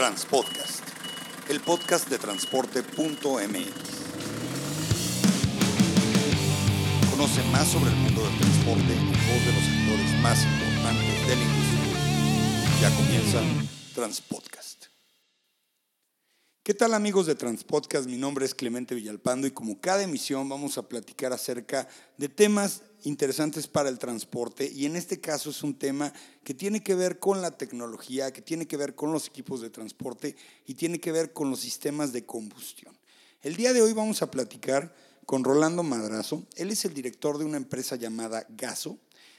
Transpodcast, el podcast de transporte.mx. Conoce más sobre el mundo del transporte en voz de los actores más importantes de la industria. Ya comienza Transpodcast. ¿Qué tal amigos de Transpodcast? Mi nombre es Clemente Villalpando y como cada emisión vamos a platicar acerca de temas interesantes para el transporte y en este caso es un tema que tiene que ver con la tecnología, que tiene que ver con los equipos de transporte y tiene que ver con los sistemas de combustión. El día de hoy vamos a platicar con Rolando Madrazo. Él es el director de una empresa llamada Gaso.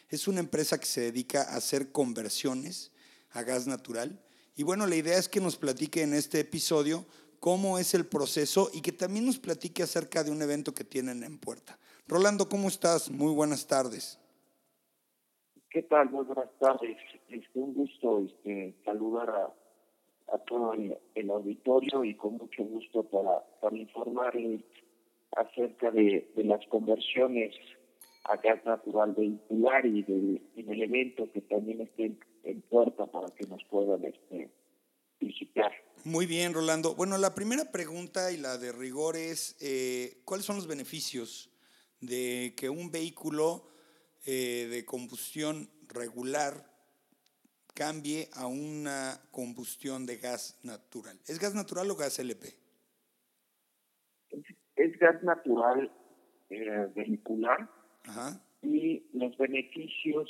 Es una empresa que se dedica a hacer conversiones a gas natural. Y bueno, la idea es que nos platique en este episodio cómo es el proceso y que también nos platique acerca de un evento que tienen en puerta. Rolando, ¿cómo estás? Muy buenas tardes. ¿Qué tal? Muy buenas tardes. Es un gusto este, saludar a, todo el, auditorio y con mucho gusto para, para informarles acerca de, las conversiones a gas natural vehicular y, del evento que también esté en, puerta para que nos puedan este, visitar. Muy bien, Rolando. Bueno, la primera pregunta y la de rigor es, eh, ¿cuáles son los beneficios de que un vehículo eh, de combustión regular cambie a una combustión de gas natural. ¿Es gas natural o gas LP? Es, gas natural eh, vehicular y los beneficios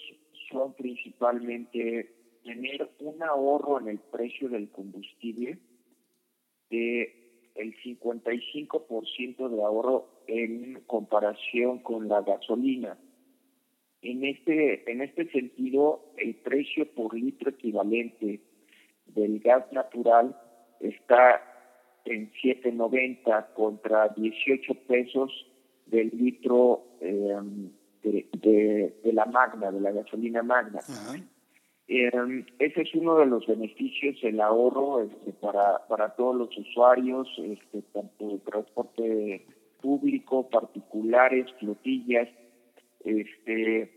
son principalmente tener un ahorro en el precio del combustible de el 55% de ahorro en comparación con la gasolina. En este, en este sentido, el precio por litro equivalente del gas natural está en 7.90 contra 18 pesos del litro eh, de, de, la magna, de la gasolina magna. Eh, ese es uno de los beneficios, el ahorro este, para, para todos los usuarios, este, tanto de transporte público, particulares, flotillas. Este,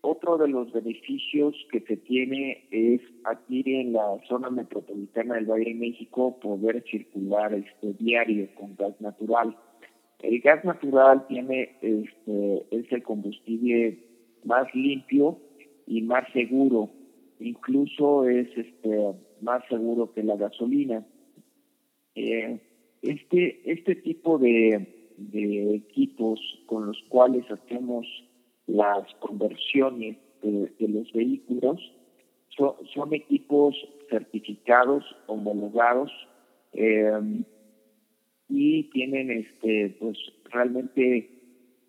otro de los beneficios que se tiene es aquí en la zona metropolitana del Valle de México poder circular este diario con gas natural. El gas natural tiene este, es el combustible más limpio y más seguro incluso es este más seguro que la gasolina. Eh, este, este tipo de, de, equipos con los cuales hacemos las conversiones de, los vehículos son, equipos certificados, homologados eh, y tienen este pues realmente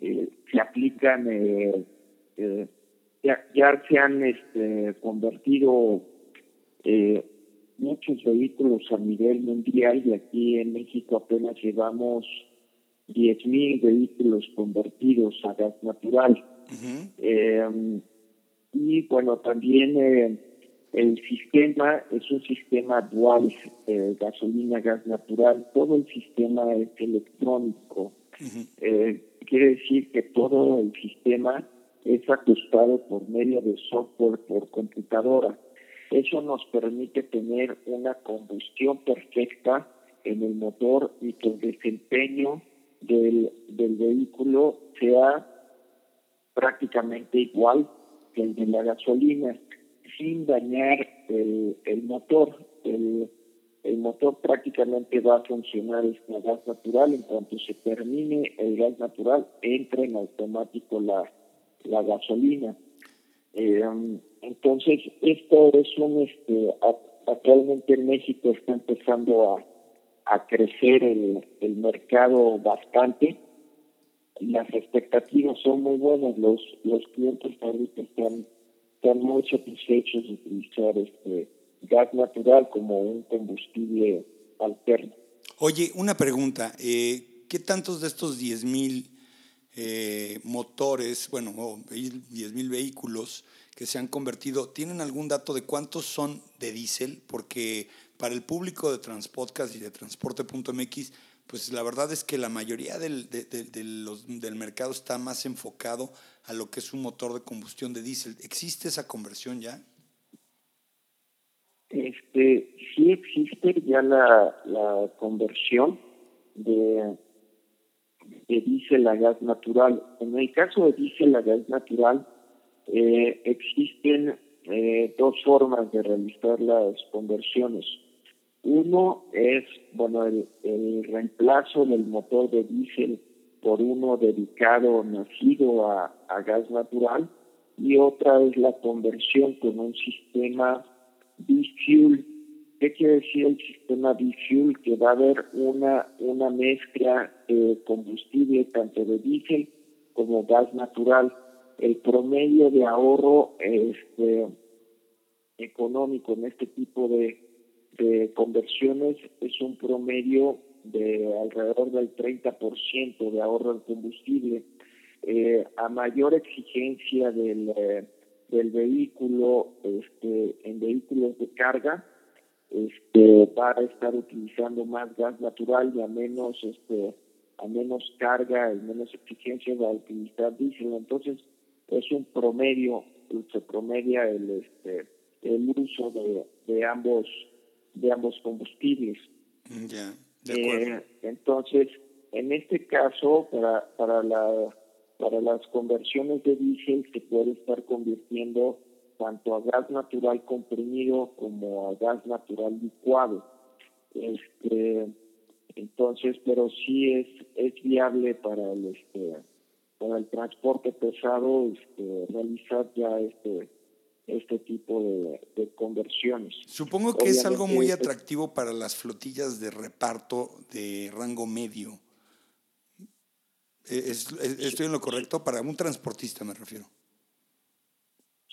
eh, se aplican eh, ya, se han este, convertido eh, muchos vehículos a nivel mundial y aquí en México apenas llevamos 10.000 vehículos convertidos a gas natural. Eh, y bueno, también eh, el sistema es un sistema dual, gasolina, gas natural, todo el sistema es electrónico. quiere decir que todo el sistema es ajustado por medio de software por computadora. Eso nos permite tener una combustión perfecta en el motor y que el desempeño del, del vehículo sea prácticamente igual que el de la gasolina, sin dañar el, el motor. El, el motor prácticamente va a funcionar este gas natural. En cuanto se termine el gas natural, entra en automático la, la gasolina. Eh, entonces, esto es este, actualmente en México está empezando a, a crecer el, el mercado bastante. Las expectativas son muy buenas, los, los clientes ahorita están, están muy satisfechos de utilizar este gas natural como un combustible alterno. Oye, una pregunta, eh, ¿qué tantos de estos 10 mil eh, motores, bueno, o 10 mil vehículos que se han convertido, ¿tienen algún dato de cuántos son de diésel? Porque para el público de Transpodcast y de Transporte.mx, pues la verdad es que la mayoría del, del mercado está más enfocado a lo que es un motor de combustión de diésel. ¿Existe esa conversión ya? Este, sí existe ya la, la conversión de, de diésel a gas natural. En el caso de diésel a gas natural, eh, existen eh, dos formas de realizar las conversiones. Uno es, bueno, el, reemplazo del motor de diésel por uno dedicado, nacido a, a gas natural, y otra es la conversión con un sistema B-Fuel. ¿Qué quiere decir el sistema B-Fuel? Que va a haber una, una mezcla de combustible tanto de diésel como gas natural. El promedio de ahorro este, económico en este tipo de, conversiones es un promedio de alrededor del 30% de ahorro en combustible. Eh, a mayor exigencia del, eh, del vehículo este, en vehículos de carga, este, va a estar utilizando más gas natural y a menos este, a menos carga y menos exigencia va a utilizar diésel. Entonces, es un promedio, se promedia el este el uso de, de ambos de ambos combustibles. Mm, ya, eh, entonces, en este caso, para, para, la, para las conversiones de diésel se puede estar convirtiendo tanto a gas natural comprimido como a gas natural licuado. Este, entonces, pero sí es, es viable para el, este, para el transporte pesado este, realizar ya este este tipo de, conversiones. Supongo que es algo muy atractivo para las flotillas de reparto de rango medio. ¿E-, ¿Estoy en lo correcto? Para un transportista me refiero.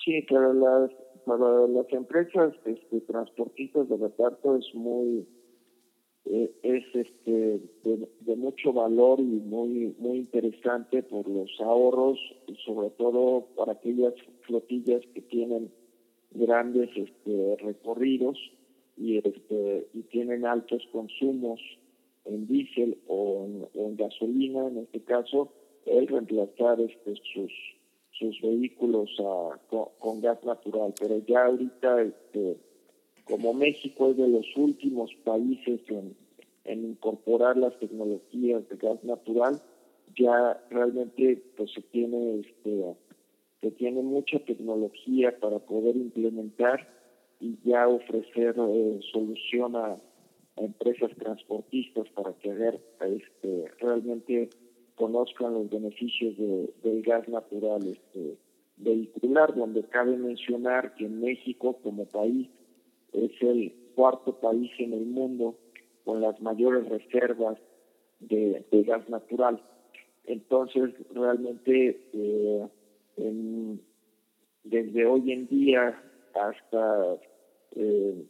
Sí, para las, para las empresas este, transportistas de reparto es muy eh, es este de, mucho valor y muy muy interesante por los ahorros y sobre todo para aquellas flotillas que tienen grandes este, recorridos y este y tienen altos consumos en diésel o en, gasolina en este caso el reemplazar este sus sus vehículos con, gas natural. Pero ya ahorita este como México es de los últimos países en, incorporar las tecnologías de gas natural, ya realmente pues se tiene este tiene mucha tecnología para poder implementar y ya ofrecer eh, solución a, empresas transportistas para que ver, este, realmente conozcan los beneficios de, del gas natural este, vehicular, donde cabe mencionar que México como país es el cuarto país en el mundo con las mayores reservas de, gas natural. Entonces, realmente, eh, desde hoy en día hasta, eh,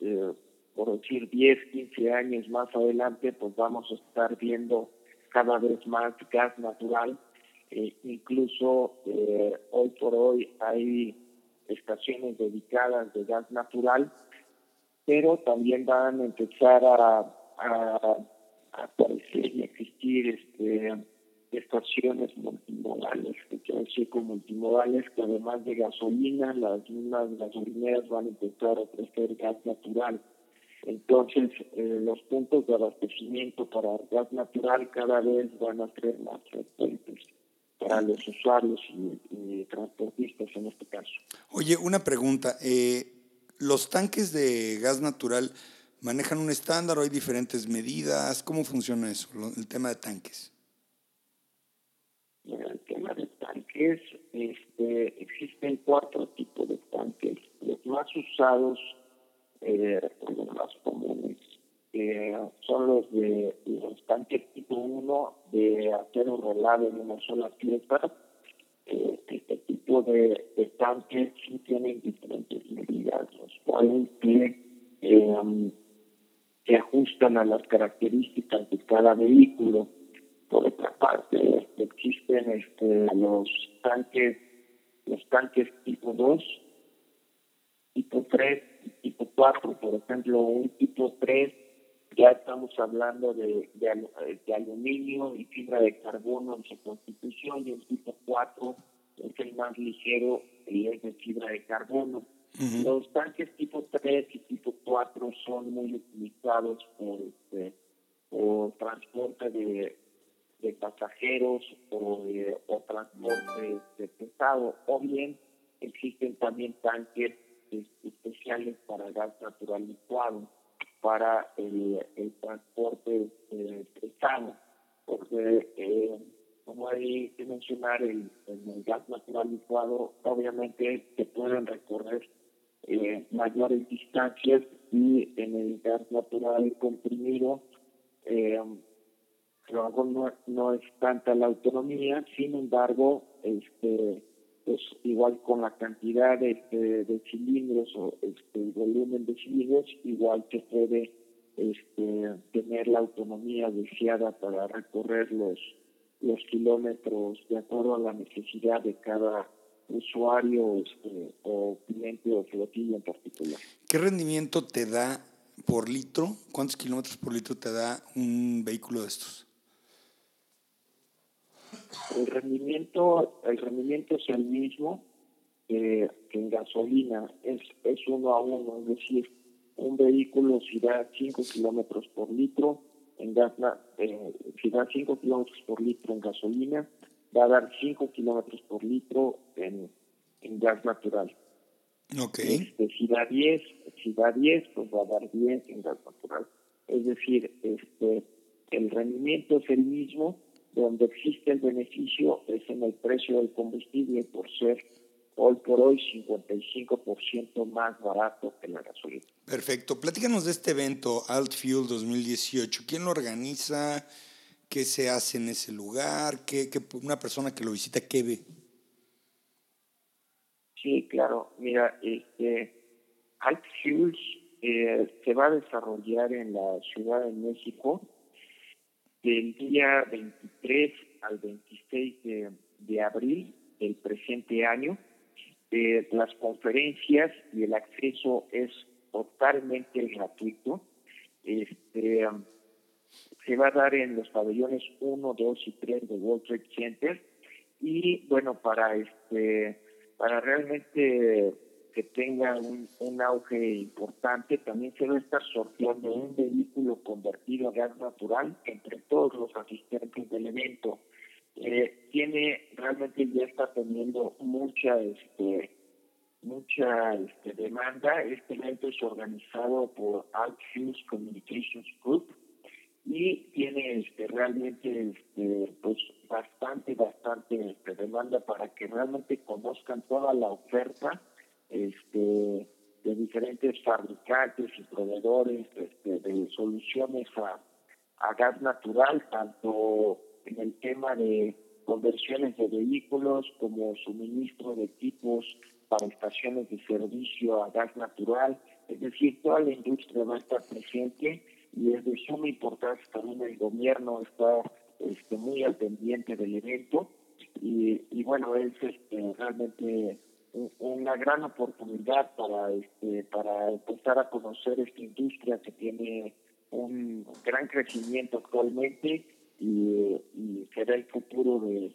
eh, por decir, 10, 15 años más adelante, pues vamos a estar viendo cada vez más gas natural. incluso hoy por hoy hay estaciones dedicadas de gas natural, pero también van a empezar a, a, aparecer y existir este, estaciones multimodales, que quiero decir con multimodales, que además de gasolina, las mismas gasolineras van a empezar a ofrecer gas natural. Entonces, eh, los puntos de abastecimiento para gas natural cada vez van a ser más frecuentes para los usuarios y, transportistas en este caso. Oye, una pregunta. Eh, ¿Los tanques de gas natural manejan un estándar o hay diferentes medidas? ¿Cómo funciona eso, el tema de tanques? el tema de tanques, este, existen cuatro tipos de tanques. Los más usados, eh, eh, son los de los tanques tipo 1 de acero rolado en una sola pieza. Eh, este tipo de, tanques sí tienen diferentes medidas, los cuales que, se ajustan a las características de cada vehículo. Por otra parte, existen este, los tanques, los tanques tipo 2, tipo 3 tipo 4. Por ejemplo, un tipo 3 ya estamos hablando de, de, aluminio y fibra de carbono en su constitución y el tipo 4 es el más ligero y es de fibra de carbono. Los tanques tipo 3 y tipo 4 son muy utilizados por, este, por transporte de, de pasajeros o, o transporte de pesado, o bien existen también tanques este, especiales para gas natural licuado para el, el transporte eh, pesado, porque eh, como hay que mencionar, el, el, gas natural licuado obviamente se pueden recorrer eh, mayores distancias y en el gas natural comprimido eh, no, no es tanta la autonomía, sin embargo, este pues igual con la cantidad de, de, cilindros o este, el volumen de cilindros, igual que puede este, tener la autonomía deseada para recorrer los, los kilómetros de acuerdo a la necesidad de cada usuario este, o cliente o flotilla en particular. ¿Qué rendimiento te da por litro? ¿Cuántos kilómetros por litro te da un vehículo de estos? El rendimiento, el rendimiento es el mismo que en gasolina, es, es uno a uno, es decir, un vehículo si da 5 kilómetros por litro, en gas, eh, si da 5 kilómetros por litro en gasolina, va a dar 5 kilómetros por litro en, en gas natural. Okay. Este, si da 10, si da 10, pues va a dar 10 en gas natural. Es decir, este, el rendimiento es el mismo, donde existe el beneficio es en el precio del combustible por ser hoy por hoy 55% más barato que la gasolina. Perfecto. Platícanos de este evento, Alt Fuel 2018. ¿Quién lo organiza? ¿Qué se hace en ese lugar? ¿Qué, qué una persona que lo visita, qué ve? Sí, claro. Mira, este, Alt Fuels eh, se va a desarrollar en la Ciudad de México del día 23 al 26 de, abril del presente año. Eh, las conferencias y el acceso es totalmente gratuito. Este, se va a dar en los pabellones 1, 2 y 3 de World Trade Center y bueno para este para realmente que tenga un, auge importante. También se va a estar sorteando un vehículo convertido a gas natural entre todos los asistentes del evento. Eh, tiene realmente ya está teniendo mucha este mucha este, demanda. Este evento es organizado por Altfuse Communications Group y tiene este, realmente este, pues bastante bastante este, demanda para que realmente conozcan toda la oferta este, de diferentes fabricantes y proveedores este, de soluciones a, gas natural, tanto en el tema de conversiones de vehículos como suministro de equipos para estaciones de servicio a gas natural. Es decir, toda la industria va a estar presente y es de suma importancia también el gobierno está este, muy al pendiente del evento y, y bueno, es este, realmente una gran oportunidad para este para empezar a conocer esta industria que tiene un gran crecimiento actualmente y, y será el futuro de,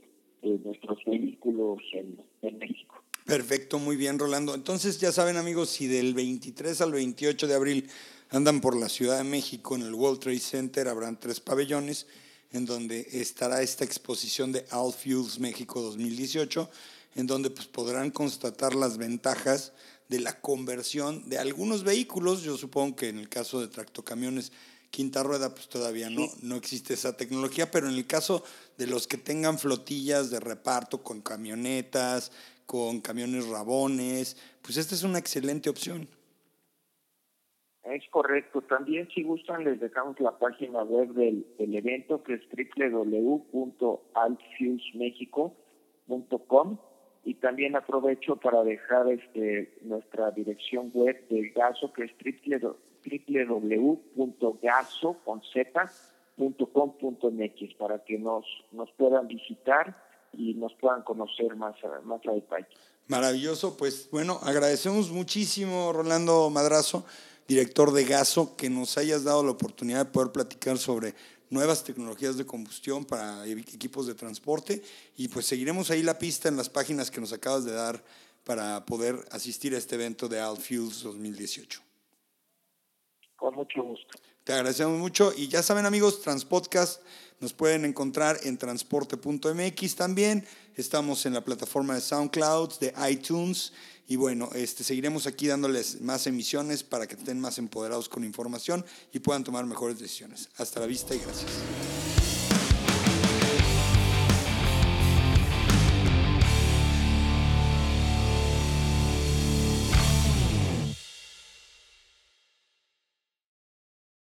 nuestros vehículos en, en, México. Perfecto, muy bien, Rolando. Entonces, ya saben, amigos, si del 23 al 28 de abril andan por la Ciudad de México en el World Trade Center, habrán tres pabellones en donde estará esta exposición de All Fuels México 2018 en donde pues, podrán constatar las ventajas de la conversión de algunos vehículos. Yo supongo que en el caso de tractocamiones quinta rueda, pues todavía no, no existe esa tecnología, pero en el caso de los que tengan flotillas de reparto con camionetas, con camiones rabones, pues esta es una excelente opción. Es correcto. También si gustan les dejamos la página web del, del evento que es www.altfuelsmexico.com y también aprovecho para dejar este nuestra dirección web del GASO que es www.gaso.com.mx para que nos, nos puedan visitar y nos puedan conocer más, más a detalle. Maravilloso, pues bueno, agradecemos muchísimo Rolando Madrazo, director de GASO, que nos hayas dado la oportunidad de poder platicar sobre nuevas tecnologías de combustión para equipos de transporte y pues seguiremos ahí la pista en las páginas que nos acabas de dar para poder asistir a este evento de Alt Fuels 2018. Con mucho gusto. Te agradecemos mucho y ya saben amigos, Transpodcast nos pueden encontrar en transporte.mx también. Estamos en la plataforma de SoundCloud, de iTunes y bueno, este, seguiremos aquí dándoles más emisiones para que estén más empoderados con información y puedan tomar mejores decisiones. Hasta la vista y gracias.